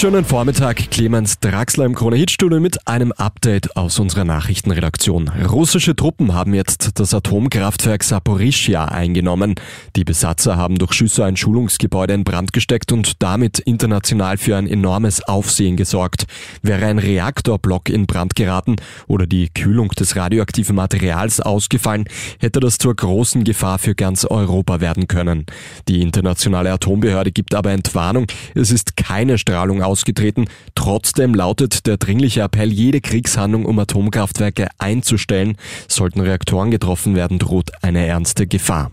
Schönen Vormittag, Clemens Draxler im Krone-Hit-Studio mit einem Update aus unserer Nachrichtenredaktion. Russische Truppen haben jetzt das Atomkraftwerk Saporischia eingenommen. Die Besatzer haben durch Schüsse ein Schulungsgebäude in Brand gesteckt und damit international für ein enormes Aufsehen gesorgt. Wäre ein Reaktorblock in Brand geraten oder die Kühlung des radioaktiven Materials ausgefallen, hätte das zur großen Gefahr für ganz Europa werden können. Die internationale Atombehörde gibt aber Entwarnung. Es ist keine Strahlung ausgetreten. Trotzdem lautet der dringliche Appell, jede Kriegshandlung um Atomkraftwerke einzustellen. Sollten Reaktoren getroffen werden, droht eine ernste Gefahr.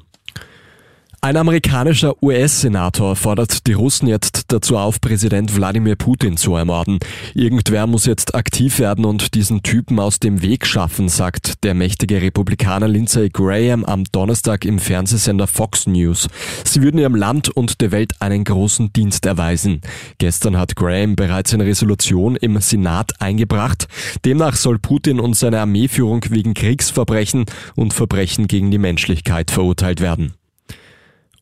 Ein amerikanischer US-Senator fordert die Russen jetzt dazu auf, Präsident Wladimir Putin zu ermorden. Irgendwer muss jetzt aktiv werden und diesen Typen aus dem Weg schaffen, sagt der mächtige Republikaner Lindsey Graham am Donnerstag im Fernsehsender Fox News. Sie würden ihrem Land und der Welt einen großen Dienst erweisen. Gestern hat Graham bereits eine Resolution im Senat eingebracht. Demnach soll Putin und seine Armeeführung wegen Kriegsverbrechen und Verbrechen gegen die Menschlichkeit verurteilt werden.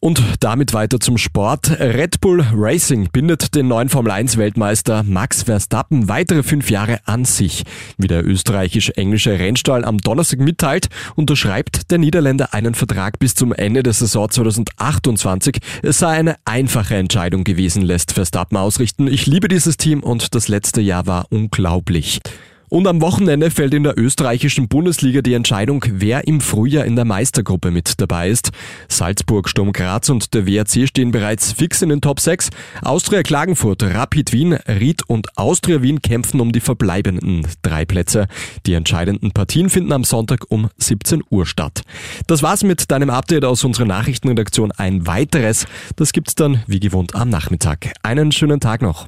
Und damit weiter zum Sport. Red Bull Racing bindet den neuen Formel 1 Weltmeister Max Verstappen weitere fünf Jahre an sich. Wie der österreichisch-englische Rennstall am Donnerstag mitteilt, unterschreibt der Niederländer einen Vertrag bis zum Ende der Saison 2028. Es sei eine einfache Entscheidung gewesen, lässt Verstappen ausrichten. Ich liebe dieses Team und das letzte Jahr war unglaublich. Und am Wochenende fällt in der österreichischen Bundesliga die Entscheidung, wer im Frühjahr in der Meistergruppe mit dabei ist. Salzburg, Sturm Graz und der WRC stehen bereits fix in den Top 6. Austria Klagenfurt, Rapid Wien, Ried und Austria Wien kämpfen um die verbleibenden drei Plätze. Die entscheidenden Partien finden am Sonntag um 17 Uhr statt. Das war's mit deinem Update aus unserer Nachrichtenredaktion. Ein weiteres, das gibt's dann wie gewohnt am Nachmittag. Einen schönen Tag noch.